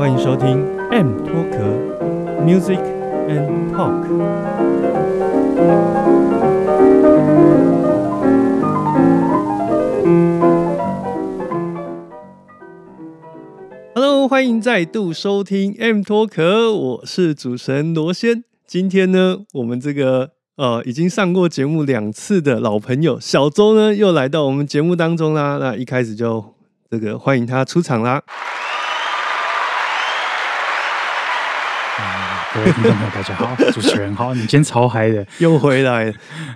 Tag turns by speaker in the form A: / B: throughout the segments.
A: 欢迎收听 M 脱壳 Music and Talk。Hello，欢迎再度收听 M 脱壳，我是主持人罗先。今天呢，我们这个呃已经上过节目两次的老朋友小周呢，又来到我们节目当中啦。那一开始就这个欢迎他出场啦。
B: 各位听众朋友，大家好，主持人好，你今天超嗨的，
A: 又回来了。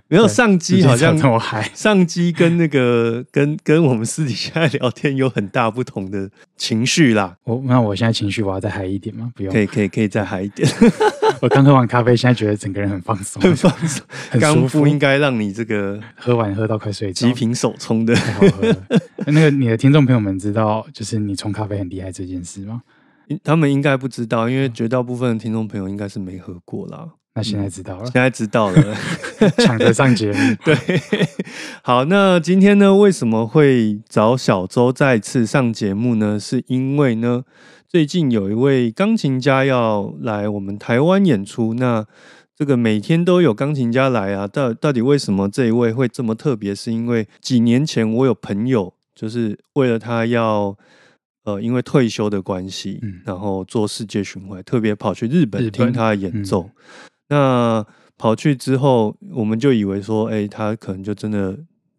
A: 没有上机好像
B: 这么嗨，
A: 上机跟那个跟跟我们私底下聊天有很大不同的情绪啦。
B: 我那我现在情绪我要再嗨一点吗？不用，
A: 可以可以可以再嗨一点。
B: 我刚喝完咖啡，现在觉得整个人很放松，
A: 很放松，
B: 很舒服
A: 不应该让你这个
B: 喝完喝到快睡着
A: 极，品手冲的。
B: 太好喝了。那个你的听众朋友们知道，就是你冲咖啡很厉害这件事吗？
A: 他们应该不知道，因为绝大部分的听众朋友应该是没喝过啦。
B: 那现在知道了
A: 现，在知道了。
B: 抢着上节目。
A: 对，好，那今天呢，为什么会找小周再次上节目呢？是因为呢，最近有一位钢琴家要来我们台湾演出，那这个每天都有钢琴家来啊，到到底为什么这一位会这么特别？是因为几年前我有朋友，就是为了他要。呃，因为退休的关系，
B: 嗯
A: 然后做世界巡回，特别跑去日本听他的演
B: 嗯
A: 奏。那跑去之后，我们就以为说，哎、他可能就真的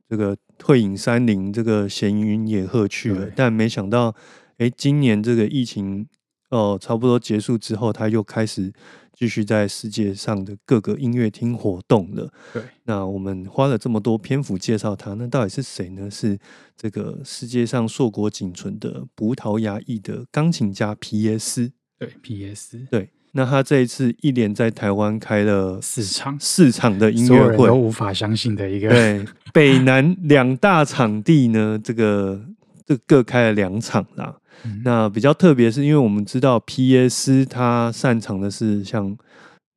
A: 这个退隐山林，这个闲云野鹤去了。但没想到，哎、今年这个疫情哦、差不多结束之后，他又开始继续在世界上的各个音乐厅活动了。
B: 对，
A: 那我们花了这么多篇幅介绍他，那到底是谁呢？是这个世界上硕果仅存的葡萄牙裔的钢琴家皮耶斯。
B: 对皮耶斯
A: 对，那他这一次一连在台湾开了
B: 四场
A: 四场的音乐会
B: 都，无法相信的一个，
A: 对，北南两大场地呢，这个这各开了两场啦。
B: 嗯
A: 那比较特别是因为我们知道皮耶斯他擅长的是像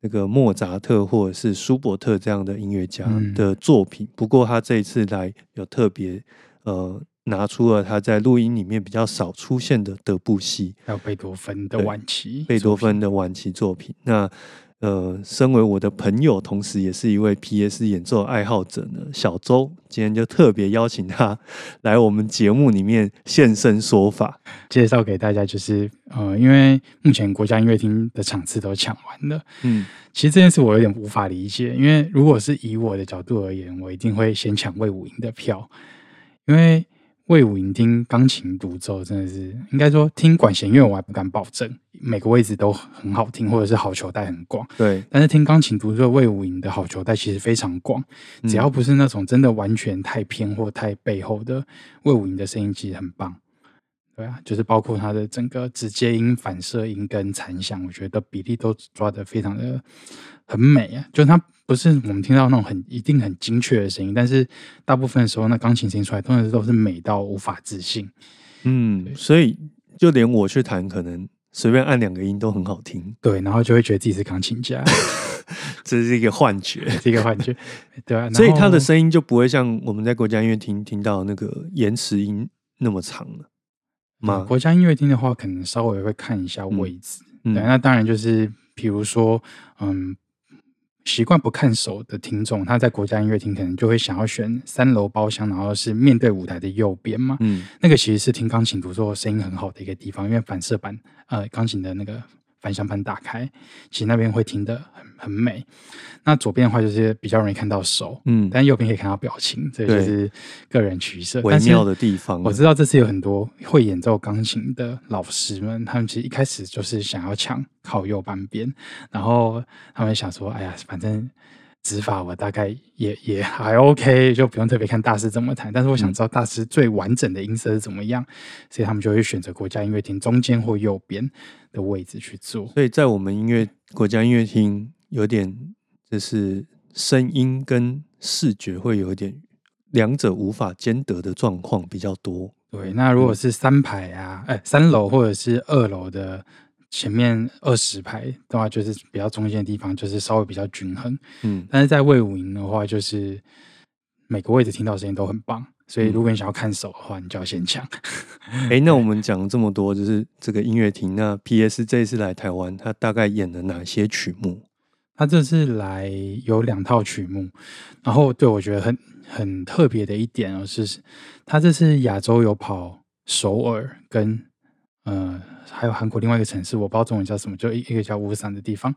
A: 那个莫扎特或者是舒伯特这样的音乐家
B: 嗯
A: 的作品，不过他这一次来有特别呃拿出了他在录音里面比较少出现的德布西。
B: 还有贝多芬的晚期，
A: 贝多芬的晚期作品。那呃，身为我的朋友，同时也是一位 P.S. 演奏爱好者呢，小周今天就特别邀请他 来我们节目里面现身说法。
B: 介绍给大家，就是呃，因为目前国家音乐厅的场次都抢完了。
A: 嗯，
B: 其实这件事我有点无法理解，因为如果是以我的角度而言，我一定会先抢魏武营的票，因为魏武营听钢琴独奏真的是，应该说听管弦乐我还不敢保证每个位置都很好听，或者是好球带很广。
A: 对，
B: 但是听钢琴独奏魏武营的好球带其实非常广，
A: 嗯
B: 只要不是那种真的完全太偏或太背后的，魏武营的声音其实很棒。对啊，就是包括它的整个直接音、反射音跟残响，我觉得比例都抓得非常的很美啊。就是它不是我们听到那种很一定很精确的声音，但是大部分的时候，那钢琴声音出来，通常都是美到无法置信。
A: 嗯，所以就连我去弹，可能随便按两个音都很好听，
B: 对，然后就会觉得自己是钢琴家，
A: 这是一个幻觉。
B: 这个幻觉。对啊，
A: 所以它的声音就不会像我们在国家音乐厅听到那个延迟音那么长了嗯？
B: 国家音乐厅的话，可能稍微会看一下位置。
A: 嗯
B: 对，那当然就是比如说，嗯，习惯不看手的听众，他在国家音乐厅可能就会想要选三楼包厢，然后是面对舞台的右边嘛。
A: 嗯
B: 那个其实是听钢琴独奏声音很好的一个地方，因为反射板，呃，钢琴的那个反向盘打开，其实那边会听得很很美。那左边的话就是比较容易看到手，
A: 嗯，
B: 但右边可以看到表情，这就是个人取舍。
A: 微妙的地方。
B: 我知道这次有很多会演奏钢琴的老师们，他们其实一开始就是想要抢靠右半边，然后他们想说，哎呀，反正指法我大概也也还 OK，就不用特别看大师怎么弹。但是我想知道大师最完整的音色是怎么样，所以他们就会选择国家音乐厅中间或右边的位置去做。
A: 所以在我们音乐国家音乐厅，有点就是声音跟视觉会有一点两者无法兼得的状况比较多。
B: 对，那如果是三排啊，哎，三楼或者是二楼的。前面二十排的话，就是比较中间的地方，就是稍微比较均衡。嗯，但是在魏武营的话，就是每个位置听到声音都很棒，所以如果你想要看手的话，你就要先抢。
A: 哎，那我们讲了这么多，就是这个音乐厅。那 P.S. 这一次来台湾，他大概演了哪些曲目？
B: 他这次来有两套曲目，然后对我觉得很很特别的一点哦，是他这次亚洲有跑首尔跟。呃，还有韩国另外一个城市，我不知道中文叫什么，就一一个叫乌山的地方。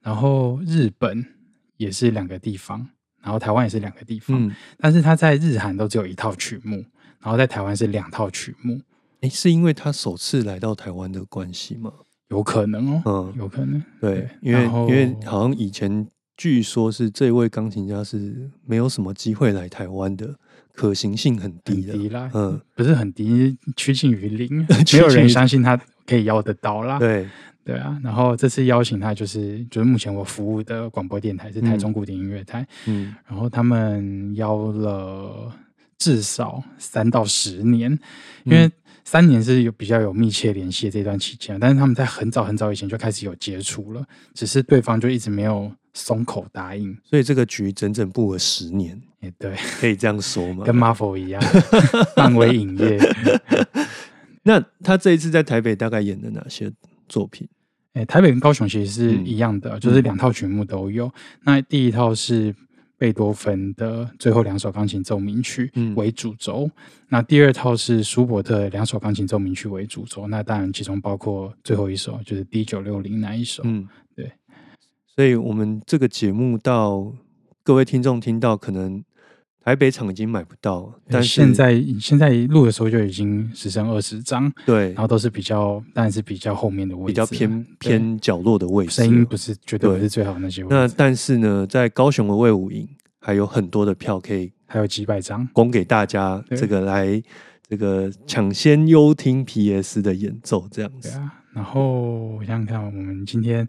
B: 然后日本也是两个地方，然后台湾也是两个地方。嗯，但是他在日韩都只有一套曲目，然后在台湾是两套曲目。
A: 哎，是因为他首次来到台湾的关系吗？
B: 有可能哦，嗯，有可能。
A: 对，因为因为好像以前据说是这位钢琴家是没有什么机会来台湾的。可行性很低的，
B: 啦，嗯，不是很低，趋近于零，没有人相信他可以邀得到啦。
A: 对，
B: 对啊。然后这次邀请他，就是就是目前我服务的广播电台是台中古典音乐台，嗯，然后他们邀了至少三到十年，因为三年是有比较有密切联系的这段期间，但是他们在很早很早以前就开始有接触了，只是对方就一直没有。松口答应，
A: 所以这个局整整布了十年。
B: 也，对，
A: 可以这样说吗？
B: 跟 Marvel 一样，漫威影业。
A: 那他这一次在台北大概演的哪些作品？
B: 哎，台北跟高雄其实是一样的，就是两套曲目都有。那第一套是贝多芬的最后两首钢琴奏鸣曲为主轴，那第二套是舒伯特两首钢琴奏鸣曲为主轴。那当然其中包括最后一首就是 D 九六零那一首。嗯。
A: 对所以，我们这个节目到各位听众听到，可能台北场已经买不到，但
B: 现在现在录的时候就已经只剩二十张，
A: 对，
B: 然后都是比较，当然是比较后面的位置，
A: 比较偏偏角落的位置，
B: 声音不是绝对不是最好那些。
A: 那但是呢，在高雄的魏武营还有很多的票可以，
B: 还有几百张
A: 供给大家，这个来这个抢先优听 PS 的演奏这样子。
B: 对啊，然后我想想看，我们今天。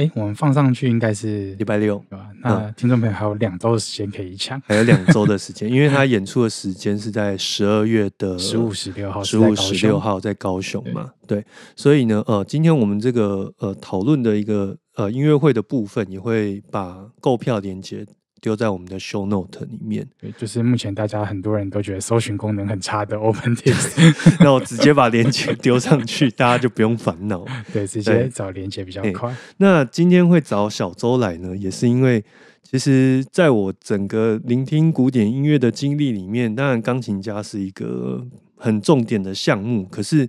B: 哎，我们放上去应该是
A: 礼拜六，
B: 对吧？那听众朋友还有两周的时间可以抢，
A: 还有两周的时间，因为他演出的时间是在十二月的
B: 十五、十六号，
A: 十五、十六号在高雄嘛？对，所以呢，呃，今天我们这个呃讨论的一个呃音乐会的部分，也会把购票链接。丢在我们的 show note 里面，
B: 对，就是目前大家很多人都觉得搜寻功能很差的 OpenText，
A: 那我直接把链接丢上去，大家就不用烦恼，
B: 对，直接找链接比较快。
A: 那今天会找小周来呢，也是因为其实在我整个聆听古典音乐的经历里面，当然钢琴家是一个很重点的项目，可是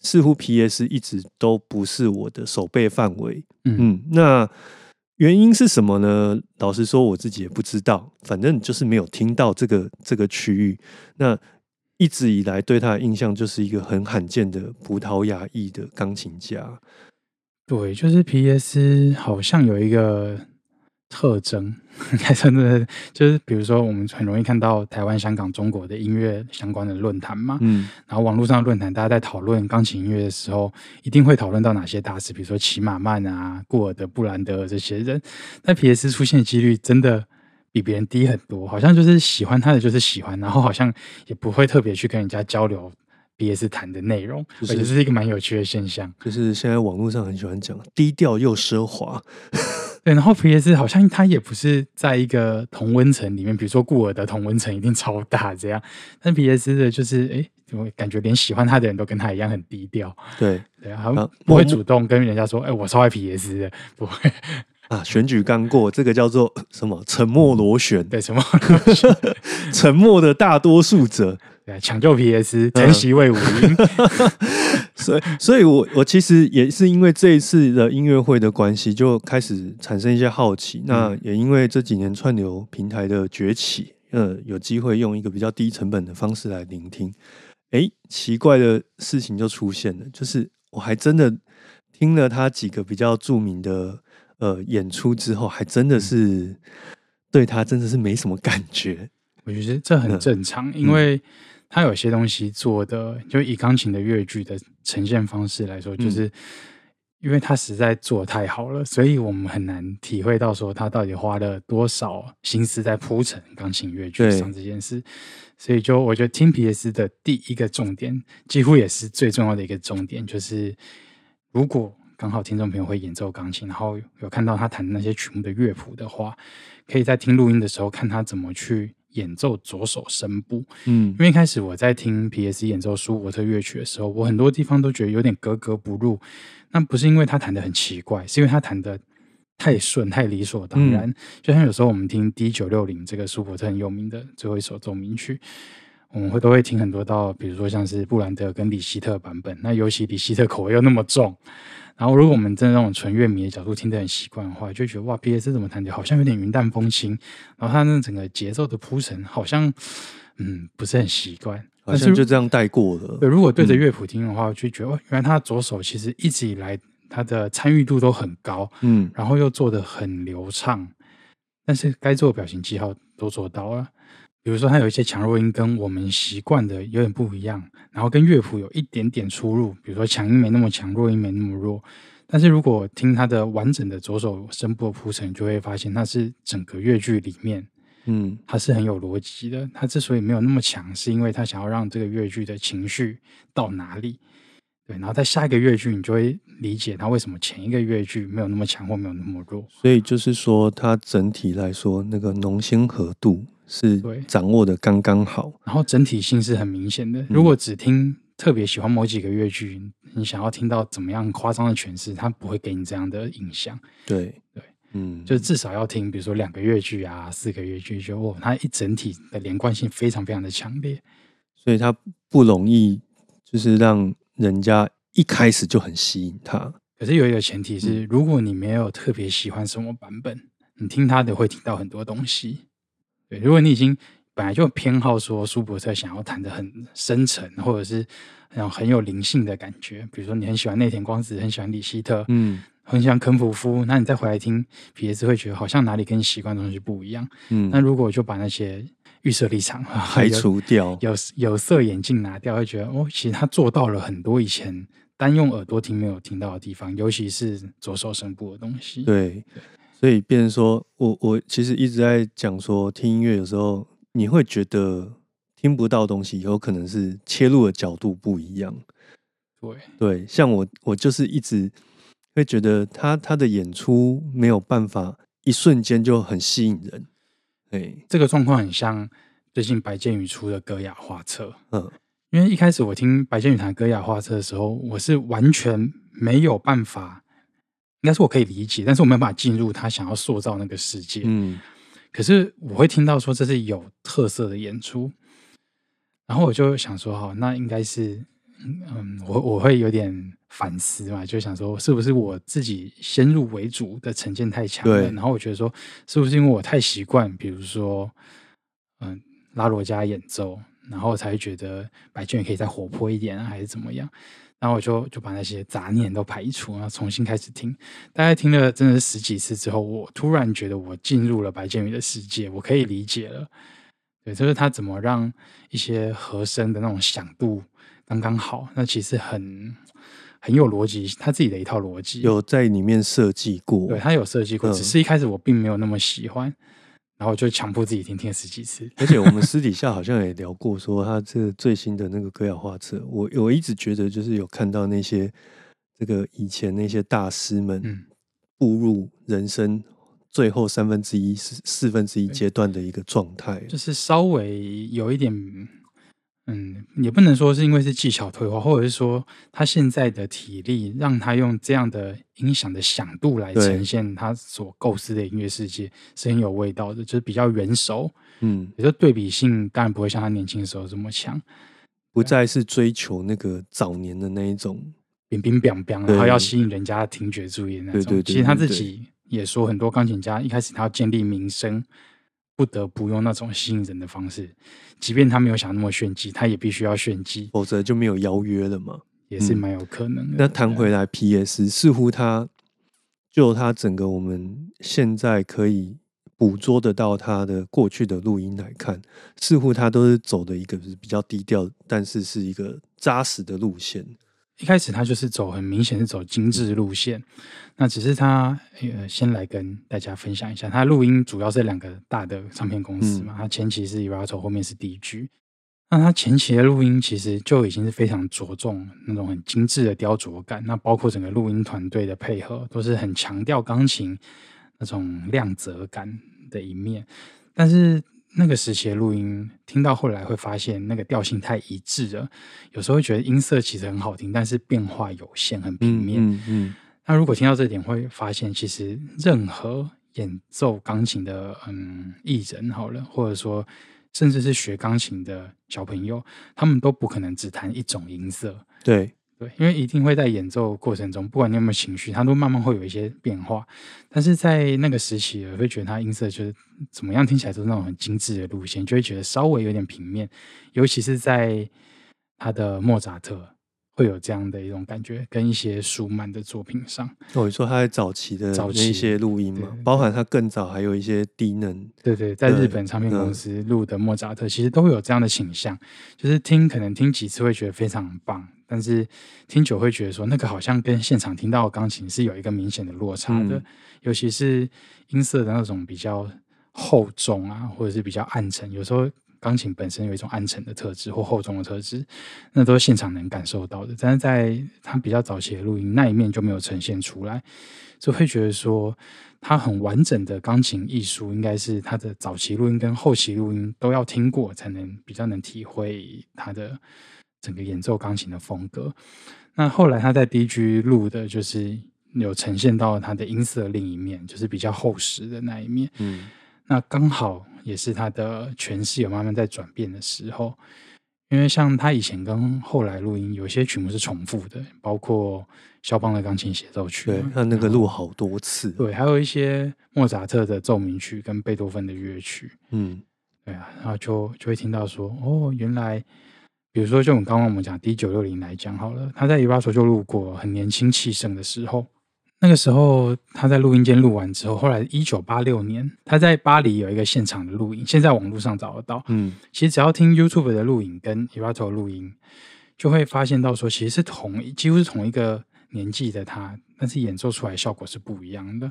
A: 似乎 PS 一直都不是我的手背范围。嗯，那。原因是什么呢？老实说，我自己也不知道。反正就是没有听到这个这个区域。那一直以来对他的印象就是一个很罕见的葡萄牙裔的钢琴家。
B: 对，就是 P.S. 好像有一个。特征，的就是，比如说，我们很容易看到台湾、香港、中国的音乐相关的论坛嘛，嗯，然后网络上论坛，大家在讨论钢琴音乐的时候，一定会讨论到哪些大师，比如说齐马曼啊、顾尔德、布兰德这些人，但皮耶斯出现的几率真的比别人低很多，好像就是喜欢他的就是喜欢，然后好像也不会特别去跟人家交流皮耶斯弹的内容，我觉得是一个蛮有趣的现象，
A: 就是现在网络上很喜欢讲低调又奢华。
B: 对，然后 P.S. 好像他也不是在一个同温层里面，比如说顾尔的同温层一定超大这样，但 P.S. 的就是哎，怎么感觉连喜欢他的人都跟他一样很低调？
A: 对
B: 对啊，不会主动跟人家说，哎，我超爱 P.S. 的，不会
A: 啊。选举刚过，这个叫做什么？沉默螺旋？
B: 对，沉默螺旋，
A: 沉默的大多数者。
B: 对，抢救 P.S. 晨曦为五音，
A: 所以，所以我我其实也是因为这一次的音乐会的关系，就开始产生一些好奇。那也因为这几年串流平台的崛起，呃，有机会用一个比较低成本的方式来聆听。哎，奇怪的事情就出现了，就是我还真的听了他几个比较著名的。呃演出之后，还真的是对他真的是没什么感觉。
B: 我觉得这很正常，因为他有些东西做的，就以钢琴的乐句的呈现方式来说，就是因为他实在做的太好了，所以我们很难体会到说他到底花了多少心思在铺陈钢琴乐句上这件事。所以，就我觉得听 P.S. 的第一个重点，几乎也是最重要的一个重点，就是如果刚好听众朋友会演奏钢琴，然后有看到他弹的那些曲目的乐谱的话，可以在听录音的时候看他怎么去。演奏左手声部，嗯，因为一开始我在听 P.S. 演奏舒伯特乐曲的时候，我很多地方都觉得有点格格不入。那不是因为他弹的很奇怪，是因为他弹的太顺、太理所当然。就像有时候我们听 D 九六零这个舒伯特很有名的最后一首奏鸣曲，我们会都会听很多到，比如说像是布兰德跟李希特版本，那尤其李希特口味又那么重。然后，如果我们真的那种纯乐迷的角度听得很习惯的话，就觉得哇，P.S. 怎么弹的，好像有点云淡风轻。然后他那整个节奏的铺陈，好像嗯不是很习惯，
A: 好像就这样带过了。
B: 对，如果对着乐谱听的话，就觉得哦原来他左手其实一直以来他的参与度都很高，嗯，然后又做的很流畅，但是该做的表情记号都做到了。比如说，它有一些强弱音跟我们习惯的有点不一样，然后跟乐谱有一点点出入。比如说，强音没那么强，弱音没那么弱。但是如果听它的完整的左手声部铺陈，就会发现它是整个乐句里面，嗯，它是很有逻辑的。它之所以没有那么强，是因为它想要让这个乐句的情绪到哪里。对，然后在下一个乐句，你就会理解它为什么前一个乐句没有那么强或没有那么弱。
A: 所以就是说，它整体来说，那个浓鲜合度。是掌握的刚刚好，
B: 然后整体性是很明显的。如果只听特别喜欢某几个乐句，你想要听到怎么样夸张的诠释，它不会给你这样的印象。
A: 对
B: 对，嗯，就至少要听，比如说两个乐句啊，四个乐句，就哦，它一整体的连贯性非常非常的强烈，
A: 所以它不容易就是让人家一开始就很吸引他。
B: 可是有一个前提是，如果你没有特别喜欢什么版本，你听他的会听到很多东西。对，如果你已经本来就偏好说舒伯特想要弹的很深沉，或者是那种很有灵性的感觉，比如说你很喜欢内田光子，很喜欢李希特，嗯，很喜欢肯普夫，那你再回来听皮耶斯，会觉得好像哪里跟你习惯的东西不一样。嗯，那如果就把那些预设立场
A: 排除掉，
B: 有有色眼镜拿掉，会觉得哦，其实他做到了很多以前单用耳朵听没有听到的地方，尤其是左手声部的东西。
A: 对。所以，变成说我我其实一直在讲说，听音乐有时候你会觉得听不到东西，有可能是切入的角度不一样。
B: 对
A: 对，像我我就是一直会觉得他他的演出没有办法一瞬间就很吸引人。哎，
B: 这个状况很像最近白建宇出的歌雅画册。嗯，因为一开始我听白建宇弹歌雅画册的时候，我是完全没有办法。应该是我可以理解，但是我没有办法进入他想要塑造那个世界。嗯，可是我会听到说这是有特色的演出，然后我就想说，好，那应该是，嗯，我我会有点反思嘛，就想说是不是我自己先入为主的成见太强了？然后我觉得说，是不是因为我太习惯，比如说，嗯，拉罗加演奏，然后才觉得白卷可以再活泼一点，还是怎么样？然后我就就把那些杂念都排除，然后重新开始听。大概听了真的是十几次之后，我突然觉得我进入了白建宇的世界，我可以理解了。对，就是他怎么让一些和声的那种响度刚刚好，那其实很很有逻辑，他自己的一套逻辑
A: 有在里面设计过。
B: 对他有设计过，只是一开始我并没有那么喜欢。然后就强迫自己听听十几次，
A: 而且我们私底下好像也聊过，说他这最新的那个歌谣画册，我我一直觉得就是有看到那些这个以前那些大师们步入人生最后三分之一、四四分之一阶段的一个状态，
B: 就是稍微有一点。嗯，也不能说是因为是技巧退化，或者是说他现在的体力让他用这样的音响的响度来呈现他所构思的音乐世界是很有味道的，就是比较圆熟。嗯，也就对比性当然不会像他年轻的时候这么强，
A: 不再是追求那个早年的那一种
B: 冰冰冰冰，然后要吸引人家的听觉注意那种。
A: 对对对，
B: 其实他自己也说，很多钢琴家一开始他要建立名声。不得不用那种吸引人的方式，即便他没有想那么炫技，他也必须要炫技，
A: 否则就没有邀约了嘛，
B: 也是蛮有可能的。
A: 那谈回来，P.S. 似乎他就他整个我们现在可以捕捉得到他的过去的录音来看，似乎他都是走的一个是比较低调，但是是一个扎实的路线。
B: 一开始他就是走很明显是走精致路线，那只是他呃先来跟大家分享一下，他录音主要是两个大的唱片公司嘛，他前期是 Erato，后面是 DG。那他前期的录音其实就已经是非常着重那种很精致的雕琢感，那包括整个录音团队的配合都是很强调钢琴那种亮泽感的一面，但是。那个时期的录音，听到后来会发现那个调性太一致了，有时候会觉得音色其实很好听，但是变化有限，很平面。嗯嗯。那如果听到这点，会发现其实任何演奏钢琴的嗯艺人好了，或者说甚至是学钢琴的小朋友，他们都不可能只弹一种音色。
A: 对。
B: 对，因为一定会在演奏过程中，不管你有没有情绪，它都慢慢会有一些变化。但是在那个时期，我会觉得它音色就是怎么样听起来都是那种很精致的路线，就会觉得稍微有点平面。尤其是在他的莫扎特会有这样的一种感觉，跟一些舒曼的作品上。
A: 哦，你说他在早期的早期一些录音嘛，包含他更早还有一些低能。
B: 对对，在日本唱片公司录的莫扎特，其实都会有这样的倾向，就是听可能听几次会觉得非常棒。但是听久会觉得说，那个好像跟现场听到的钢琴是有一个明显的落差的，尤其是音色的那种比较厚重啊，或者是比较暗沉。有时候钢琴本身有一种暗沉的特质或厚重的特质，那都是现场能感受到的。但是在他比较早期的录音那一面就没有呈现出来，就会觉得说，他很完整的钢琴艺术应该是他的早期录音跟后期录音都要听过，才能比较能体会他的。整个演奏钢琴的风格，那后来他在 DG 录的，就是有呈现到他的音色另一面，就是比较厚实的那一面。嗯，那刚好也是他的诠释有慢慢在转变的时候，因为像他以前跟后来录音，有些曲目是重复的，包括肖邦的钢琴协奏曲，
A: 对，他那个录好多次。
B: 对，还有一些莫扎特的奏鸣曲跟贝多芬的乐曲。嗯，对啊，然后就就会听到说，哦，原来。比如说，就我们刚刚我们讲 D 九六零来讲好了，他在伊巴索就录过很年轻气盛的时候，那个时候他在录音间录完之后，后来一九八六年他在巴黎有一个现场的录音，现在网络上找得到。嗯，其实只要听 YouTube 的录影跟 e v a t o 录音，就会发现到说，其实是同几乎是同一个年纪的他。但是演奏出来效果是不一样的，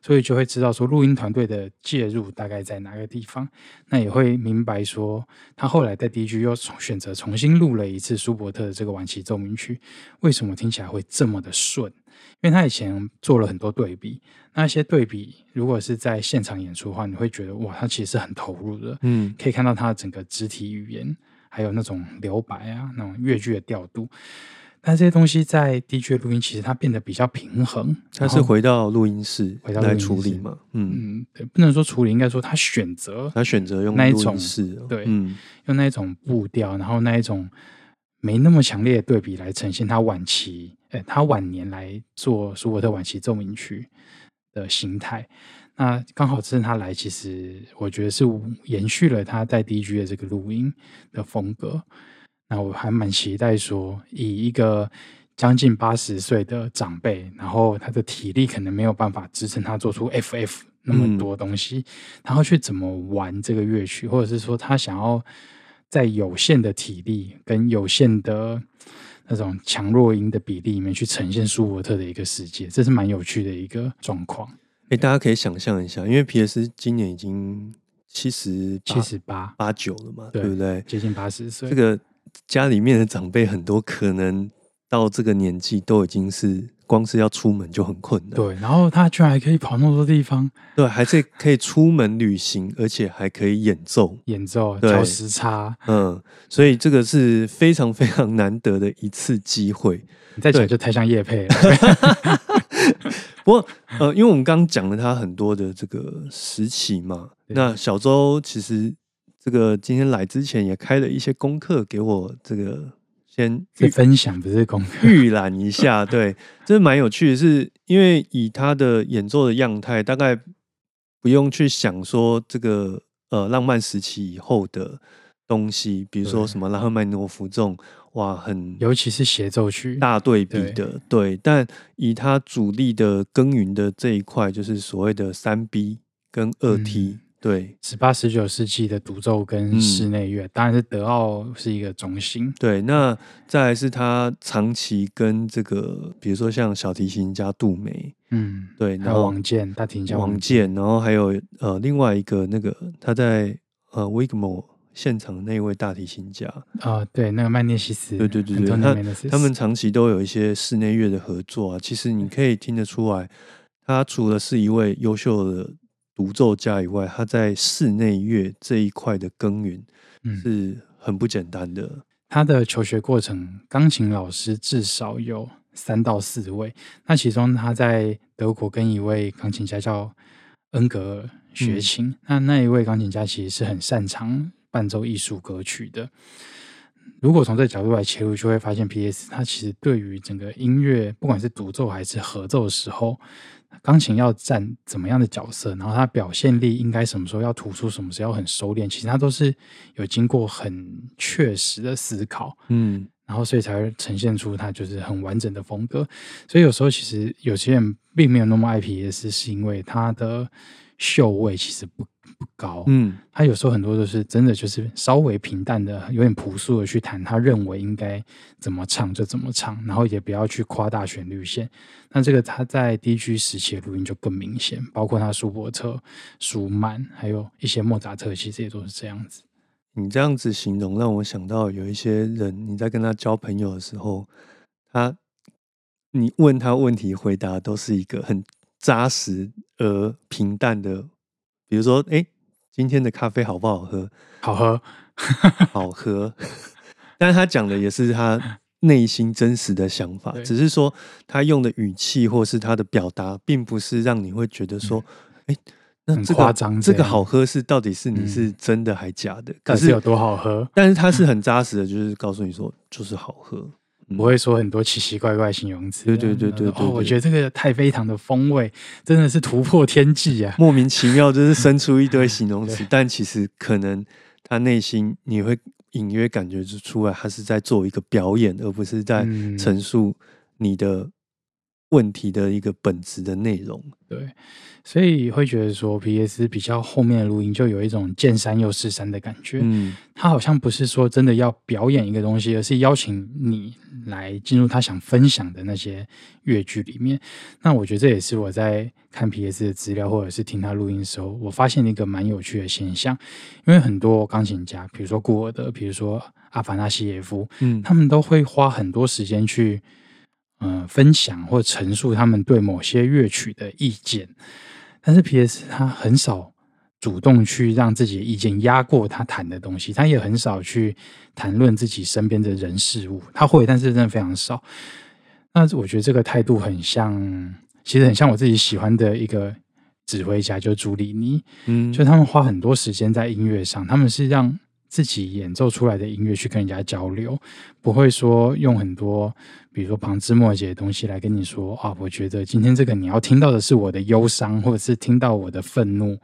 B: 所以就会知道说录音团队的介入大概在哪个地方。那也会明白说，他后来在 DG 又选择重新录了一次舒伯特的这个晚期奏鸣曲，为什么听起来会这么的顺？因为他以前做了很多对比，那些对比如果是在现场演出的话，你会觉得哇，他其实是很投入的。嗯，可以看到他整个肢体语言，还有那种留白啊，那种乐句的调度。但这些东西在 DJ 录音，其实它变得比较平衡。
A: 它是回到录音室
B: 回到
A: 来处理嘛？
B: 嗯嗯，对，不能说处理，应该说他选择，
A: 他选择用
B: 那一种
A: 对，
B: 嗯，用那一种步调，然后那一种没那么强烈的对比来呈现他晚期，哎，他晚年来做舒伯特晚期奏鸣曲的形态。那刚好趁他来，其实我觉得是延续了他在 DJ 的这个录音的风格。那我还蛮期待说，以一个将近八十岁的长辈，然后他的体力可能没有办法支撑他做出 FF 那么多东西，然后去怎么玩这个乐曲，或者是说他想要在有限的体力跟有限的那种强弱音的比例里面去呈现舒伯特的一个世界，这是蛮有趣的一个状况。
A: 哎，大家可以想象一下，因为皮尔斯今年已经七十
B: 七十八
A: 八九了嘛，对不对？
B: 接近八十岁，
A: 这个。家里面的长辈很多，可能到这个年纪都已经是光是要出门就很困难。
B: 对，然后他居然还可以跑那么多地方，
A: 对，还是可以出门旅行，而且还可以演奏，
B: 演奏调时差，
A: 嗯，所以这个是非常非常难得的一次机会。
B: 你再讲就太像叶佩了。
A: 不过，呃，因为我们刚刚讲了他很多的这个时期嘛，那小周其实。这个今天来之前也开了一些功课给我，这个先
B: 分享不是功课
A: 预览一下，对，这蛮有趣的，是因为以他的演奏的样态，大概不用去想说这个呃浪漫时期以后的东西，比如说什么拉赫曼诺夫这种哇，很
B: 尤其是协奏曲，
A: 大对比的，对。但以他主力的耕耘的这一块，就是所谓的三 B 跟二 T，对。
B: 十八、十九世纪的独奏跟室内乐，当然是德奥是一个中心。
A: 对，那再来是他长期跟这个，比如说像小提琴家杜梅，
B: 嗯，
A: 对，然后
B: 王健大提琴家
A: 王健，然后还有呃另外一个那个他在呃 Wigmore。现场那位大提琴家
B: 啊，对，那个曼涅西斯，
A: 对对对对，他他们长期都有一些室内乐的合作啊。其实你可以听得出来，他除了是一位优秀的独奏家以外，他在室内乐这一块的耕耘是很不简单的。
B: 他的求学过程，钢琴老师至少有三到四位。那其中他在德国跟一位钢琴家叫恩格尔学琴。那那一位钢琴家其实是很擅长。伴奏艺术歌曲的，如果从这角度来切入，就会发现 P.S. 它其实对于整个音乐，不管是独奏还是合奏的时候，钢琴要占怎么样的角色，然后它表现力应该什么时候要突出，什么时候要很收敛，其实他都是有经过很确实的思考，
A: 嗯，
B: 然后所以才会呈现出它就是很完整的风格。所以有时候其实有些人并没有那么爱 P.S.，是因为他的秀味其实不。不高，
A: 嗯，
B: 他有时候很多都是真的，就是稍微平淡的，有点朴素的去谈，他认为应该怎么唱就怎么唱，然后也不要去夸大旋律线。那这个他在 D G 时期的录音就更明显，包括他舒伯特、舒曼，还有一些莫扎特，其实也都是这样子。
A: 你这样子形容，让我想到有一些人，你在跟他交朋友的时候，他你问他问题，回答都是一个很扎实而平淡的。比如说，哎，今天的咖啡好不好喝？
B: 好喝，
A: 好喝。但是他讲的也是他内心真实的想法，只是说他用的语气或是他的表达，并不是让你会觉得说，哎，那这
B: 夸张，
A: 这个好喝是到底是你是真的还假的？
B: 可是有多好喝？
A: 但是他是很扎实的，就是告诉你说，就是好喝。
B: 不会说很多奇奇怪怪形容词。
A: 对对对对对，
B: 我觉得这个太妃糖的风味真的是突破天际啊！
A: 莫名其妙就是生出一堆形容词，但其实可能他内心你会隐约感觉就出来，他是在做一个表演，而不是在陈述你的问题的一个本质的内容。
B: 对。所以会觉得说，P.S. 比较后面的录音就有一种见山又是山的感觉。
A: 嗯，
B: 他好像不是说真的要表演一个东西，而是邀请你来进入他想分享的那些乐句里面。那我觉得这也是我在看 P.S. 的资料或者是听他录音的时候，我发现一个蛮有趣的现象。因为很多钢琴家，比如说古尔德，比如说阿凡纳西耶夫，
A: 嗯，
B: 他们都会花很多时间去嗯分享或陈述他们对某些乐曲的意见。但是 P.S. 他很少主动去让自己的意见压过他谈的东西，他也很少去谈论自己身边的人事物。他会，但是真的非常少。那我觉得这个态度很像，其实很像我自己喜欢的一个指挥家，就是朱里尼。
A: 嗯，
B: 就他们花很多时间在音乐上，他们是让。自己演奏出来的音乐去跟人家交流，不会说用很多，比如说旁枝末节的东西来跟你说啊。我觉得今天这个你要听到的是我的忧伤，或者是听到我的愤怒。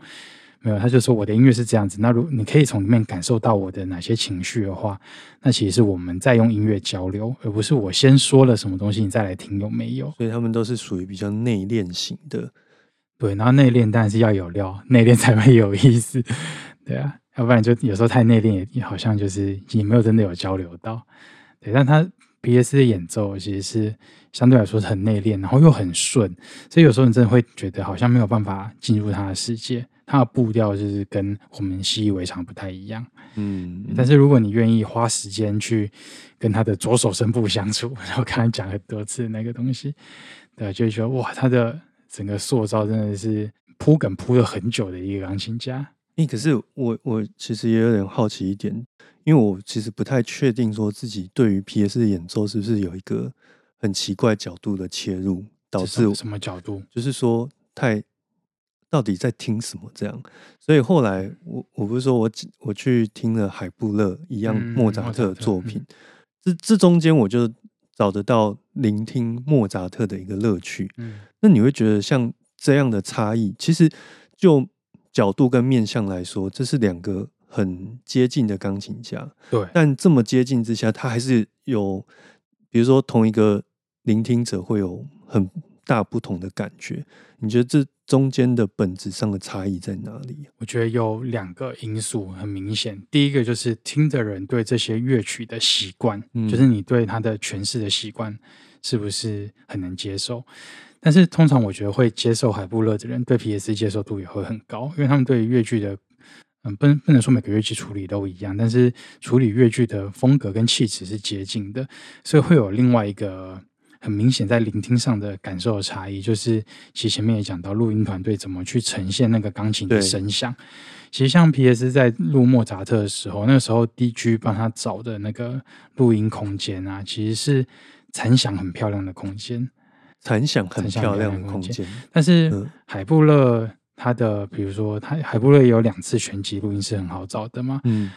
B: 没有，他就说我的音乐是这样子。那如你可以从里面感受到我的哪些情绪的话，那其实是我们在用音乐交流，而不是我先说了什么东西你再来听有没有。
A: 所以他们都是属于比较内敛型的，
B: 对。然后内敛当然是要有料，内敛才会有意思，对啊。要不然就有时候太内敛，也好像就是也没有真的有交流到。对，但他 P.S. 的演奏其实是相对来说是很内敛，然后又很顺，所以有时候你真的会觉得好像没有办法进入他的世界。他的步调就是跟我们习以为常不太一样。
A: 嗯，
B: 但是如果你愿意花时间去跟他的左手声部相处，然后刚才讲很多次那个东西，对，就会觉得哇，他的整个塑造真的是铺梗铺了很久的一个钢琴家。
A: 诶，可是我我其实也有点好奇一点，因为我其实不太确定说自己对于 P.S. 的演奏是不是有一个很奇怪角度的切入，导致
B: 什么角度？
A: 就是说太到底在听什么这样？所以后来我我不是说我我去听了海布勒一样莫扎特的作品，这这中间我就找得到聆听莫扎特的一个乐趣。
B: 嗯，
A: 那你会觉得像这样的差异，其实就。角度跟面向来说，这是两个很接近的钢琴家，
B: 对，
A: 但这么接近之下，他还是有，比如说同一个聆听者会有很大不同的感觉。你觉得这中间的本质上的差异在哪里？
B: 我觉得有两个因素很明显。第一个就是听的人对这些乐曲的习惯，
A: 嗯
B: 就是你对它的诠释的习惯是不是很能接受。但是通常我觉得会接受海布勒的人，对 PS 接受度也会很高，因为他们对于乐剧的，嗯，不能不能说每个乐器处理都一样，但是处理乐剧的风格跟气质是接近的，所以会有另外一个很明显在聆听上的感受的差异，就是其实前面也讲到录音团队怎么去呈现那个钢琴的声响。其实像 P.S. 在录莫扎特的时候，那个时候 D.G. 帮他找的那个录音空间啊，其实是残响很漂亮的空间。
A: 残响很
B: 残响
A: 漂亮
B: 很漂亮的空
A: 间，
B: 但是
A: 嗯
B: 海布勒他的，比如说他海布勒也有两次全集录音是很好找的嘛。
A: 嗯，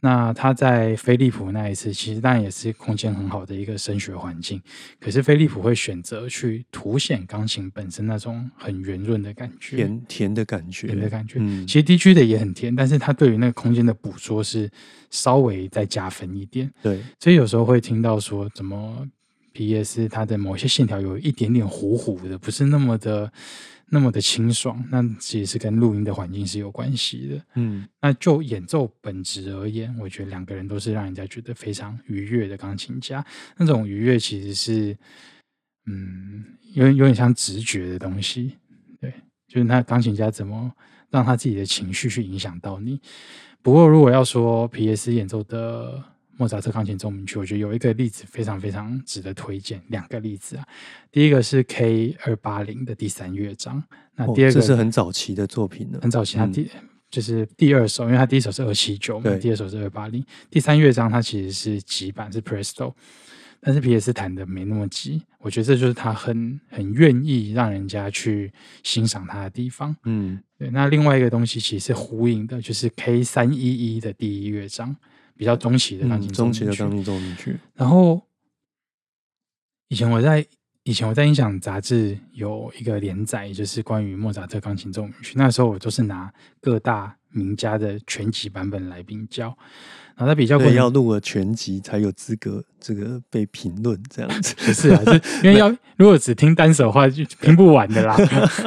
B: 那他在飞利浦那一次，其实当然也是空间很好的一个声学环境。可是飞利浦会选择去凸显钢琴本身那种很圆润的感觉，
A: 甜甜的感觉，
B: 甜的感觉。
A: 嗯
B: 其实 D G 的也很甜，但是它对于那个空间的捕捉是稍微再加分一点。
A: 对，
B: 所以有时候会听到说，怎么 P.S. 它的某些线条有一点点糊糊的，不是那么的那么的清爽。那其实是跟录音的环境是有关系的。
A: 嗯
B: 那就演奏本质而言，我觉得两个人都是让人家觉得非常愉悦的钢琴家。那种愉悦其实是，嗯，有点有点像直觉的东西。对，就是那钢琴家怎么让他自己的情绪去影响到你。不过，如果要说皮耶斯演奏的莫扎特钢琴奏鸣曲，我觉得有一个例子非常非常值得推荐，两个例子啊。第一个是 K 二八零的第三乐章，那
A: 哦
B: 第二个、
A: 这是很早期的作品了，
B: 很早期，他
A: 嗯。
B: 第、就是第二首，因为他第一首是二七九嘛，第二首是二八零，第三乐章它其实是急版是 Presto，但是皮耶斯弹的没那么急，我觉得这就是他很很愿意让人家去欣赏他的地方。
A: 嗯。
B: 对，那另外一个东西其实是呼应的，就是 K 三一一的第一乐章，比较中期的钢
A: 嗯，
B: 琴奏
A: 中期的钢琴奏鸣曲，
B: 然后以前我在以前我在音响杂志有一个连载，就是关于莫扎特钢琴奏鸣曲。那时候我都是拿各大名家的全集版本来比较，然后在比较过
A: 要录了全集才有资格这个被评论这样子。
B: 不是啊，是因为要 如果只听单首的话，就听不完的啦。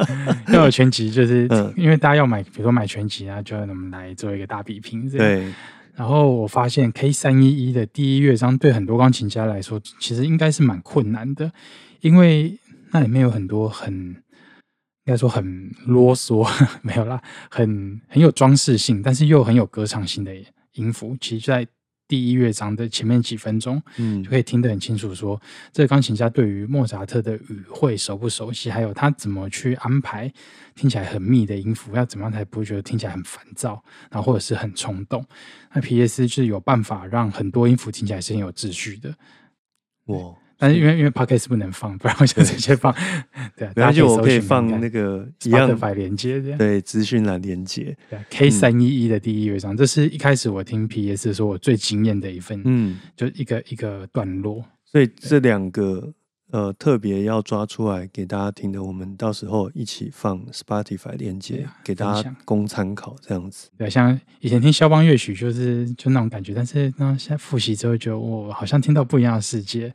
B: 要有全集，就是、
A: 嗯
B: 因为大家要买，比如说买全集啊，就要我们来做一个大比拼。
A: 对，
B: 然后我发现 K 三一一的第一乐章对很多钢琴家来说，其实应该是蛮困难的，因为那里面有很多很应该说很啰嗦，没有啦，很很有装饰性，但是又很有歌唱性的音符。其实，在第一乐章的前面几分钟，
A: 嗯。
B: 就可以听得很清楚说这个钢琴家对于莫扎特的语汇熟不熟悉，还有他怎么去安排听起来很密的音符，要怎么样才不会觉得听起来很烦躁，然后或者是很冲动。那皮耶斯是有办法让很多音符听起来是很有秩序的，
A: 哇，
B: 但是因为因为 Podcast 不能放，不然我就直接放。对啊，
A: 没关系，我可以放那个一样
B: Spotify 连接。
A: 对资讯栏连接。
B: ，K 三一一的第一乐章，这是一开始我听 P.S. 的时候我最惊艳的一份，
A: 嗯，
B: 就一个一个段落。
A: 所以这两个呃特别要抓出来给大家听的，我们到时候一起放 Spotify 连接
B: 啊
A: 给大家供参考，这样子。
B: 对，像以前听肖邦乐曲，就是就那种感觉，但是那，现在复习之后，就我好像听到不一样的世界。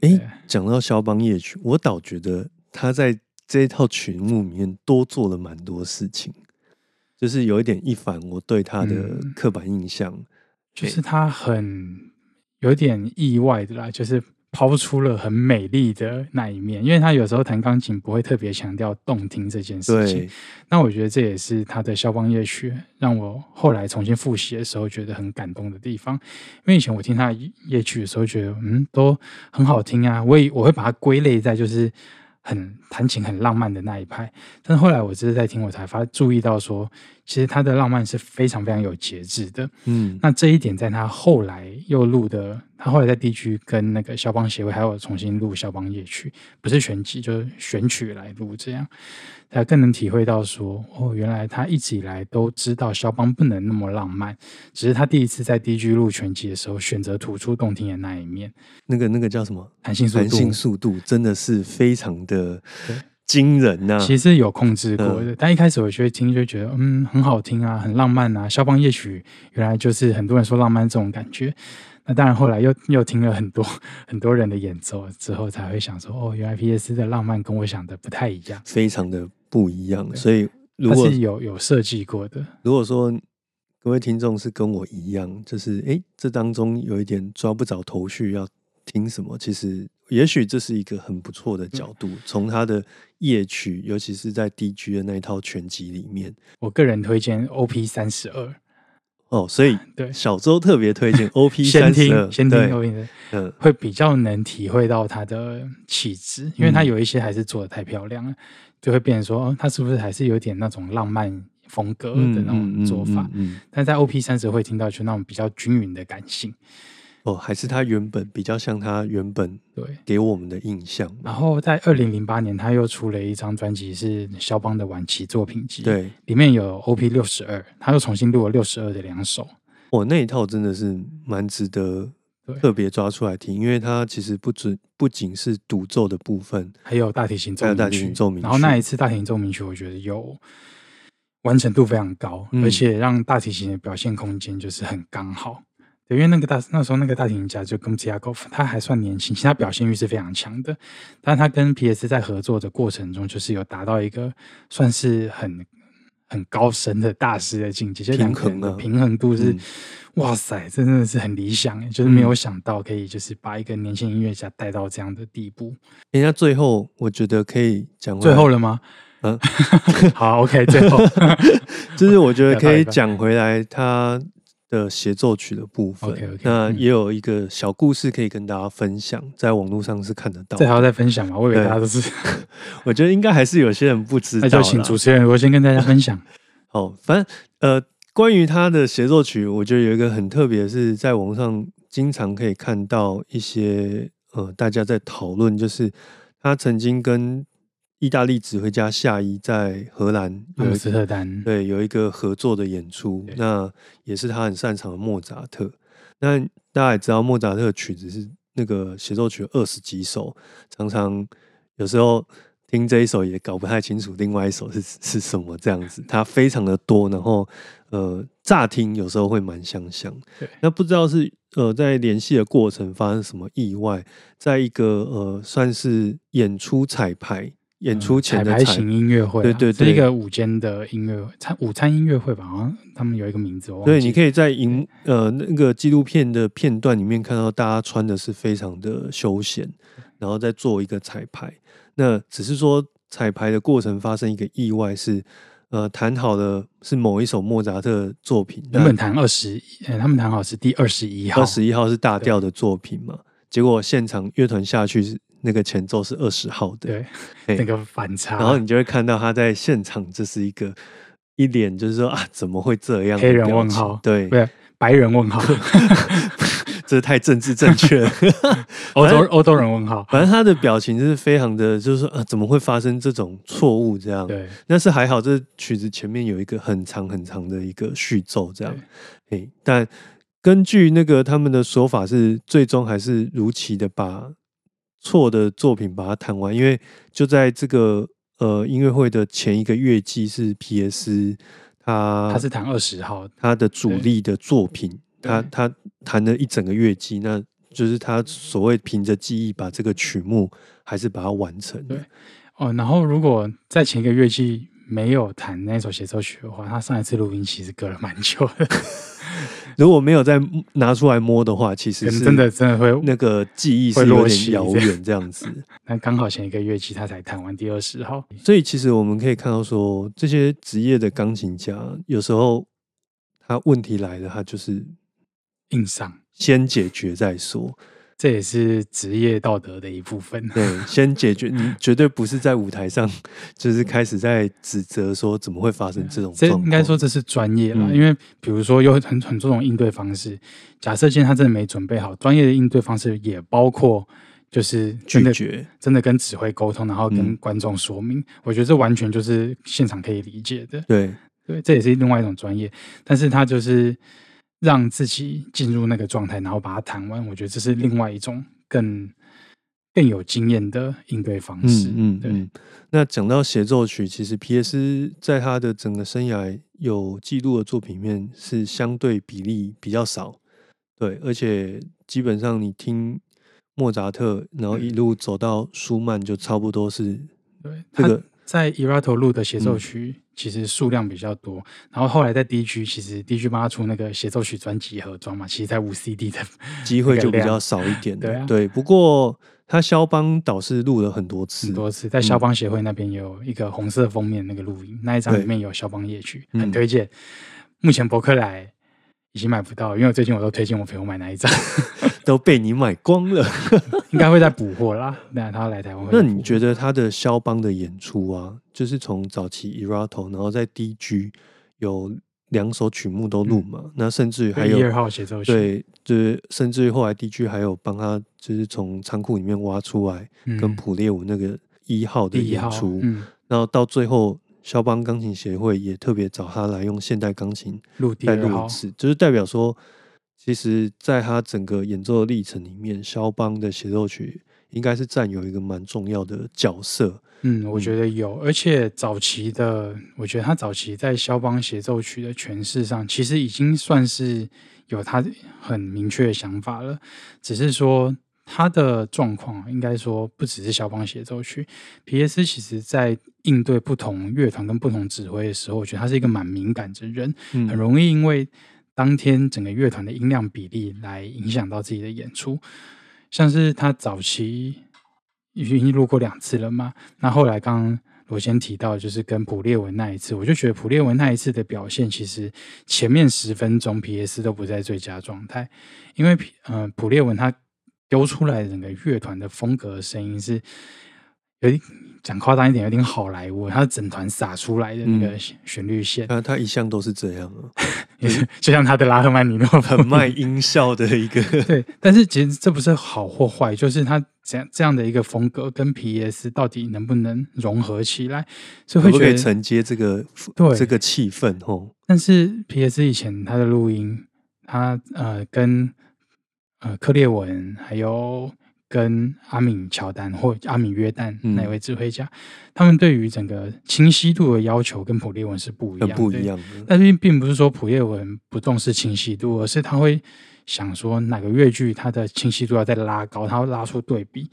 A: 诶，讲到肖邦夜曲，我倒觉得他在这一套曲目里面多做了蛮多事情，就是有一点一反我对他的
B: 嗯
A: 刻板印象。
B: 就是他很有点意外的啦，就是抛出了很美丽的那一面，因为他有时候弹钢琴不会特别强调动听这件事情。，那我觉得这也是他的肖邦夜曲让我后来重新复习的时候觉得很感动的地方。因为以前我听他的夜曲的时候，觉得嗯都很好听啊，我也我会把它归类在就是很弹琴很浪漫的那一派。但是后来我只是在听，我才发注意到说，其实他的浪漫是非常非常有节制的。
A: 嗯，
B: 那这一点在他后来又录的，他后来在地区跟那个肖邦协会还有重新录肖邦夜曲，不是全集，就是选曲来录，这样。他更能体会到说，哦，原来他一直以来都知道肖邦不能那么浪漫，只是他第一次在 DG 录全集的时候，选择突出动听的那一面，
A: 那个那个叫什么？
B: 弹性速度，
A: 弹性速度真的是非常的
B: 对
A: 惊人呐、
B: 其实有控制过的，但一开始我觉得听就觉得嗯很好听啊，很浪漫啊。肖邦夜曲原来就是很多人说浪漫这种感觉。那当然后来又又听了很多 很多人的演奏之后，才会想说哦，原来 P.S. 的浪漫跟我想的不太一样，
A: 非常的不一样。所以如果
B: 它是有有设计过的。
A: 如果说各位听众是跟我一样，就是诶，这当中有一点抓不着头绪，要听什么？其实也许这是一个很不错的角度，从他的夜曲，尤其是在 D.G. 的那一套全集里面，
B: 我个人推荐 O.P. 三十二。
A: 哦，所以
B: 对
A: 小周特别推荐 O.P.
B: 先
A: 三十二，
B: 听先听 O.P. 的，
A: 嗯，
B: 会比较能体会到他的气质，因为他有一些还是做的太漂亮了，就会变成说，哦，他是不是还是有点那种浪漫风格的那种做法？
A: 嗯嗯嗯
B: 但在 O.P. 三十会听到就那种比较均匀的感性，
A: 哦，还是他原本比较像他原本
B: 对。
A: 给我们的印象。
B: 然后在二零零八年，他又出了一张专辑，是肖邦的晚期作品集，，
A: 对，
B: 里面有 O.P. 六十二，他又重新录了六十二的两首，
A: 我、那一套真的是蛮值得特别抓出来听，因为它其实不止不仅是独奏的部分，
B: 还有大提琴奏
A: 大提琴奏鸣曲
B: 然后那一次大提琴奏鸣曲，我觉得有完成度非常高，
A: 嗯
B: 而且让大提琴的表现空间就是很刚好。对，因为那个大那时候那个大提琴家就跟 i a g o 他还算年轻，其实他表现欲是非常强的。但他跟 PS 在合作的过程中，就是有达到一个算是很很高深的大师的境界，就两个人的
A: 平衡啊
B: 平衡度是、
A: 嗯
B: 哇塞，真的是很理想，就是没有想到可以就是把一个年轻音乐家带到这样的地步。
A: 人家最后我觉得可以讲
B: 最后了吗？
A: 嗯
B: 好，OK，最后
A: 就是我觉得可以讲回来他的协奏曲的部分。那
B: 嗯
A: 也有一个小故事可以跟大家分享，在网络上是看得到
B: 这还要。再分享吗？我以为大家都是，
A: 我觉得应该还是有些人不知道。
B: 那就请主持人我先跟大家分享。
A: 哦，反正呃，关于他的协奏曲，我觉得有一个很特别，是在网上经常可以看到一些呃大家在讨论，就是他曾经跟意大利指挥家夏伊在荷兰
B: 阿姆斯
A: 有一个
B: 特丹，
A: 对有一个合作的演出，那也是他很擅长的莫扎特。那大家也知道，莫扎特的曲子是那个协奏曲二十几首，常常有时候听这一首也搞不太清楚另外一首是是什么这样子，它非常的多，然后呃乍听有时候会蛮相像
B: 对。
A: 那不知道是呃在联系的过程发生什么意外，在一个呃算是演出彩排。演出前的彩
B: 排型音乐会啊，
A: 对对对
B: 是一个午间的音乐餐午餐音乐会吧？好像他们有一个名字，我忘
A: 对，你可以在影呃那个纪录片的片段里面看到，大家穿的是非常的休闲，然后再做一个彩排。那只是说彩排的过程发生一个意外是，呃，弹好的是某一首莫扎特作品，
B: 原本弹二十，呃，他们弹好是第二十一号，
A: 二十一号是大调的作品嘛，结果现场乐团下去是那个前奏是二十号的，
B: 那个反差，
A: 然后你就会看到他在现场这是一个一脸就是说啊怎么会这样的
B: 黑人问号
A: 对
B: 不，是白人问号，
A: 这太政治正确了。
B: 欧洲欧洲人问号，
A: 反正他的表情就是非常的，就是说啊，怎么会发生这种错误？这样，
B: 对
A: 但是还好，这曲子前面有一个很长很长的一个序奏，这样，诶，但根据那个他们的说法是，最终还是如期的把错的作品把它弹完，因为就在这个呃音乐会的前一个月季是 P.S. 他
B: 他是弹二十号，
A: 他的主力的作品，他
B: 对
A: 他弹了一整个月季，那就是他所谓凭着记忆把这个曲目还是把它完成的
B: 对。哦，然后如果在前一个月季没有弹那首协奏曲的话，他上一次录音其实隔了蛮久的，
A: 如果没有再拿出来摸的话，其实是
B: 真的真的会
A: 那个记忆
B: 会
A: 是有点遥远这样子。
B: 那刚好前一个乐季他才弹完第二十号，
A: 所以其实我们可以看到说，这些职业的钢琴家有时候他问题来了，他就是
B: 硬上，
A: 先解决再说。
B: 这也是职业道德的一部分。
A: 对，先解决，你绝对不是在舞台上就是开始在指责说怎么会发生这种
B: 这
A: 状况。
B: 应该说这是专业啦，
A: 嗯
B: 因为比如说有很很多种应对方式。假设今天他真的没准备好，专业的应对方式也包括就是
A: 拒绝，
B: 真的跟指挥沟通，然后跟
A: 嗯
B: 观众说明。我觉得这完全就是现场可以理解的。
A: 对，
B: 对，这也是另外一种专业，但是他就是让自己进入那个状态，然后把它弹完。我觉得这是另外一种更更有经验的应对方式。对，
A: 嗯嗯嗯。那讲到协奏曲，其实 P.S. 在他的整个生涯有记录的作品面是相对比例比较少，对，而且基本上你听莫扎特，然后一路走到舒曼，就差不多是
B: 对
A: 这个
B: 在 Erato 录的协奏
A: 嗯。
B: 曲其实数量比较多，然后后来在 DG 其实 DG 帮他出那个协奏曲专辑盒装嘛，其实在五 CD 的
A: 机会就比较少一点。
B: 对啊。
A: 对，不过他肖邦倒是录了很多次，
B: 很多次，在肖邦协会那边有一个红色封面那个录音，那一张里面有肖邦夜曲，
A: 嗯。
B: 很推荐。目前博客来已经买不到，因为我最近我都推荐我朋友买那一张，
A: 都被你买光了。
B: 应该会再补货啦。那他来台湾
A: 那你觉得他的肖邦的演出啊，就是从早期 Erato，然后在 DG 有两首曲目都录嘛？那甚至于还有
B: 二号协奏曲，
A: 对，就是甚至于后来 DG 还有帮他，就是从仓库里面挖出来，
B: 嗯，
A: 跟普列武那个一号的演出，
B: 嗯，
A: 然后到最后肖邦钢琴协会也特别找他来用现代钢琴
B: 录第
A: 再录一，次，就是代表说，其实在他整个演奏的历程里面，肖邦的协奏曲应该是占有一个蛮重要的角色。
B: 嗯，我觉得有，而且早期的，我觉得他早期在肖邦协奏曲的诠释上，其实已经算是有他很明确的想法了。只是说他的状况，应该说不只是肖邦协奏曲，皮耶斯其实在应对不同乐团跟不同指挥的时候，我觉得他是一个蛮敏感的人，
A: 嗯，
B: 很容易因为当天整个乐团的音量比例来影响到自己的演出。像是他早期已经录过两次了嘛，那后来刚刚罗先提到，就是跟普列文那一次，我就觉得普列文那一次的表现，其实前面十分钟 P.S. 都不在最佳状态，因为呃普列文他丢出来的整个乐团的风格的声音是有点讲夸张一点，有点好莱坞，它整团撒出来的那个
A: 嗯
B: 旋律线，
A: 他他一向都是这样啊，
B: 也是就像他的拉赫曼尼诺夫
A: 很 卖音效的一个。
B: 对，但是其实这不是好或坏，就是他这样这样的一个风格跟 P.S. 到底能不能融合起来，所以会觉得。
A: 承接这个
B: 对
A: 这个气氛？吼，
B: 但是 P.S. 以前他的录音，他呃跟呃克列文还有跟阿敏乔丹或阿敏约旦
A: 嗯
B: 那位指挥家，他们对于整个清晰度的要求跟普列文是不一样的，
A: 不一样的。
B: 但是并不是说普列文不重视清晰度，而是他会想说哪个乐句它的清晰度要再拉高，他会拉出对比。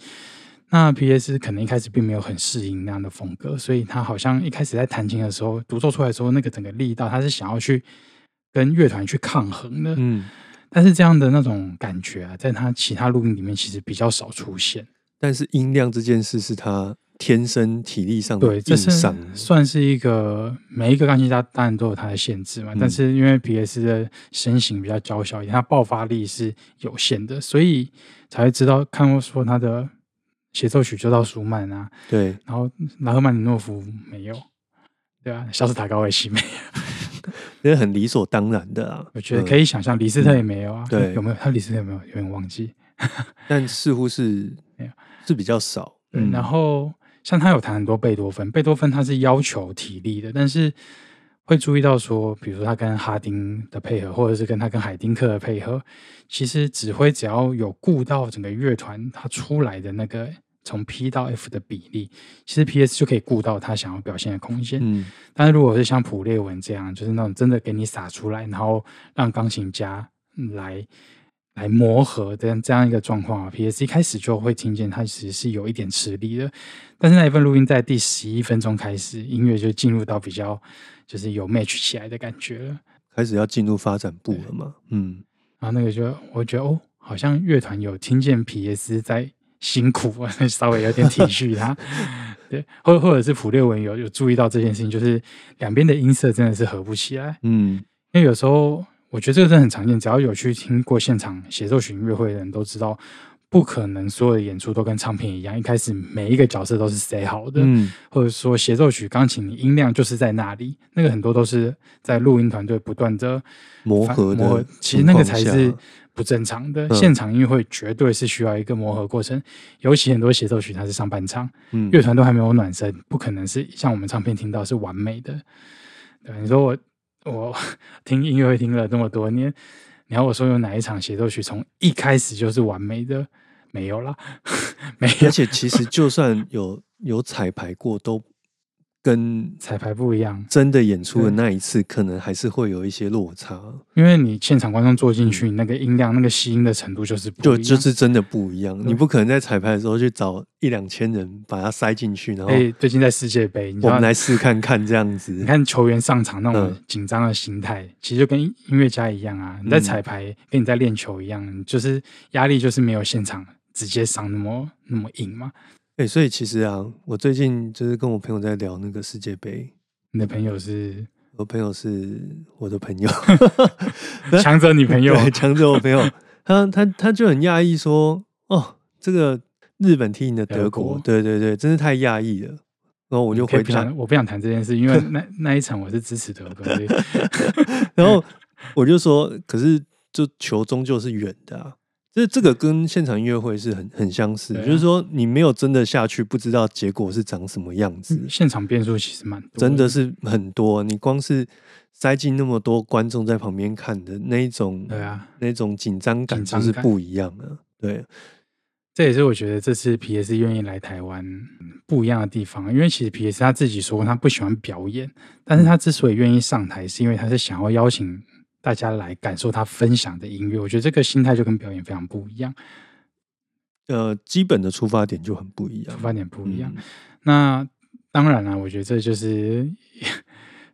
B: 那 P.S. 可能一开始并没有很适应那样的风格，所以他好像一开始在弹琴的时候，独奏出来的时候，那个整个力道他是想要去跟乐团去抗衡的。
A: 嗯，
B: 但是这样的那种感觉啊，在他其他录音里面其实比较少出现。
A: 但是音量这件事是他天生体力上的
B: 对，这是。算是一个每一个钢琴家当然都有他的限制嘛，
A: 嗯
B: 但是因为 P.S. 的身形比较娇小一点，他爆发力是有限的，所以才会知道看过说他的协奏曲就到舒曼啊，
A: 对，
B: 然后拉赫曼尼诺夫没有，对啊，肖斯塔高维奇没有，
A: 这是很理所当然的啊。
B: 我觉得
A: 嗯
B: 可以想象，李斯特也没有啊，
A: 对
B: 有没有？他李斯特有没有？有点忘记。
A: 但似乎是
B: 没有
A: 是比较少。嗯
B: 然后像他有弹很多贝多芬，贝多芬他是要求体力的，但是会注意到说，比如说他跟哈丁的配合，或者是跟他跟海丁克的配合，其实指挥只要有顾到整个乐团他出来的那个从 P 到 F 的比例，其实 PS 就可以顾到他想要表现的空间。
A: 嗯，
B: 但是如果是像普列文这样，就是那种真的给你撒出来，然后让钢琴家嗯来来磨合的这样一个状况啊，P.S. 一开始就会听见它其实是有一点吃力的。但是那一份录音在第十一分钟开始，音乐就进入到比较就是有 match 起来的感觉了。
A: 开始要进入发展部了嘛。嗯，
B: 然后那个就我觉得哦，好像乐团有听见 P.S. 在辛苦，稍微有点体恤他。对，或或者是普列文有有注意到这件事情，就是两边的音色真的是合不起来。
A: 嗯，
B: 因为有时候我觉得这个真的很常见，只要有去听过现场协奏曲音乐会的人都知道，不可能所有的演出都跟唱片一样，一开始每一个角色都是 say 好的，
A: 嗯，
B: 或者说协奏曲钢琴你音量就是在那里，那个很多都是在录音团队不断的
A: 磨合
B: 磨合，其实那个才是不正常的。
A: 嗯
B: 现场音乐会绝对是需要一个磨合过程，尤其很多协奏曲它是上半场，
A: 嗯
B: 乐团都还没有暖身，不可能是像我们唱片听到是完美的。对，你说我我 听音乐会听了这么多年，你要我说有哪一场协奏曲从一开始就是完美的？没有啦，没有。
A: 而，且其实就算有有彩排过，都跟
B: 彩排不一样，
A: 真的演出的那一次，可能还是会有一些落差，
B: 因为你现场观众坐进去，那个音量、那个吸音的程度就是不一
A: 就
B: 样。
A: 就是真的不一样。你不可能在彩排的时候去找一两千人把它塞进去，然后
B: 哎，最近在世界杯，
A: 我们来试看看这样子。你。
B: 看球员上场那种
A: 嗯。
B: 紧张的心态，其实就跟音乐家一样啊。你在
A: 嗯。
B: 彩排，跟你在练球一样，就是压力就是没有现场直接上那么那么硬嘛。
A: 哎、所以其实啊，我最近就是跟我朋友在聊那个世界杯，
B: 你的朋友是
A: 我朋友是我的朋友，
B: 强者女朋友，
A: 对，强者我朋友，他他他就很讶异说，哦，这个日本踢赢的德
B: 德
A: 国，
B: 国
A: 对对对，真是太讶异了。然后我就回
B: 不想，，我不想谈这件事，因为那那一场我是支持德国的。
A: 然后我就说，可是就球终究是远的啊。这这个跟现场音乐会是很很相似，
B: 啊
A: 就是说你没有真的下去，不知道结果是长什么样子，
B: 现场变数其实蛮多，
A: 真的是很多。你光是塞进那么多观众在旁边看的那一种，
B: 对啊。
A: 那种紧张感
B: 紧张感
A: 就是不一样的。对，
B: 这也是我觉得这次 PS 愿意来台湾嗯不一样的地方，因为其实 PS 他自己说他不喜欢表演，但是他之所以愿意上台，是因为他是想要邀请大家来感受他分享的音乐。我觉得这个心态就跟表演非常不一样，
A: 呃，基本的出发点就很不一样
B: 出。发点不一样。
A: 嗯
B: 那当然了，我觉得这就是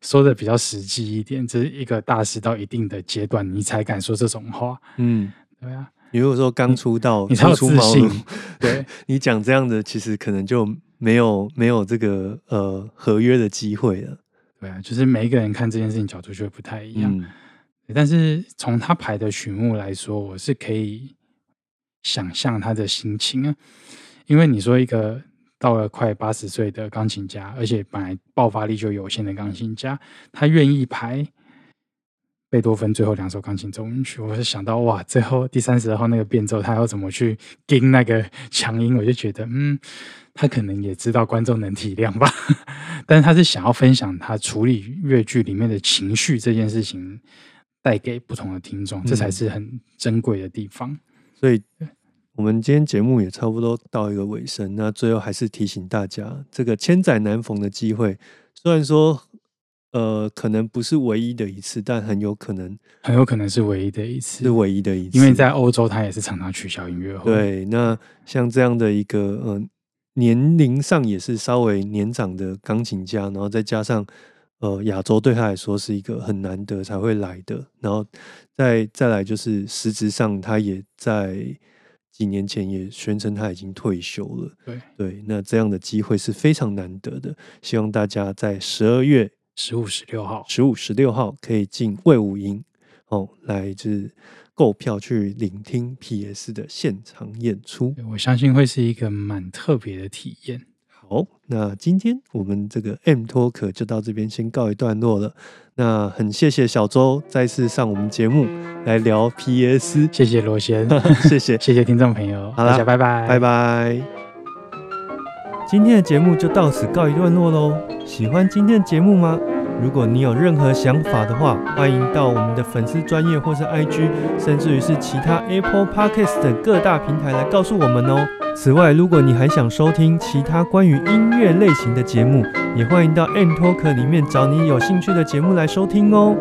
B: 说的比较实际一点，这是一个大师到一定的阶段，你才敢说这种话。
A: 嗯，
B: 对啊，
A: 你如果说刚出道，
B: 你才有自信
A: 庐，
B: 对
A: 你讲这样的，其实可能就没有没有这个呃合约的机会了。
B: 对啊，就是每一个人看这件事情角度就会不太一样。
A: 嗯
B: 但是从他排的曲目来说，我是可以想象他的心情啊，因为你说一个到了快八十岁的钢琴家，而且本来爆发力就有限的钢琴家，他愿意排贝多芬最后两首钢琴奏鸣曲，我是想到哇，最后第三十二号那个变奏，他要怎么去跟那个强音，我就觉得嗯，他可能也知道观众能体谅吧，但是他是想要分享他处理乐剧里面的情绪这件事情，带给不同的听众，这才
A: 嗯
B: 是很珍贵的地方。
A: 所以我们今天节目也差不多到一个尾声。那最后还是提醒大家，这个千载难逢的机会，虽然说呃可能不是唯一的一次，但很有可能
B: 很有可能是唯一的一次
A: 是，唯一的一次。
B: 因为在欧洲，他也是常常取消音乐会。，
A: 对，那像这样的一个呃年龄上也是稍微年长的钢琴家，然后再加上呃亚洲对他来说是一个很难得才会来的，然后再再来就是实质上他也在几年前也宣称他已经退休了。
B: 对，
A: 对，那这样的机会是非常难得的，希望大家在十二月
B: 十五、十六号，
A: 十五、十六号可以进魏武营哦，来就是购票去聆听 PS 的现场演出。
B: 我相信会是一个蛮特别的体验。
A: 好，那今天我们这个 M Talk 就到这边先告一段落了。那很谢谢小周再次上我们节目来聊 PS，
B: 谢谢罗先
A: 谢谢，
B: 谢谢听众朋友，
A: 好啦
B: 大家拜拜，
A: 拜。拜。今天的节目就到此告一段落喽。喜欢今天的节目吗？如果你有任何想法的话，欢迎到我们的粉丝专业或是 IG，甚至于是其他 Apple Podcast 等各大平台来告诉我们哦。此外，如果你还想收听其他关于音乐类型的节目，也欢迎到 M Talk 里面找你有兴趣的节目来收听哦。